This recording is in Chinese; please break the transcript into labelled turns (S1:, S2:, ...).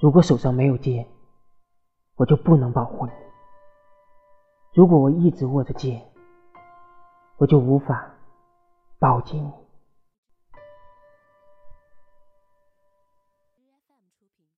S1: 如果手上没有剑我就不能保护你。如果我一直握着剑我就无法抱紧你。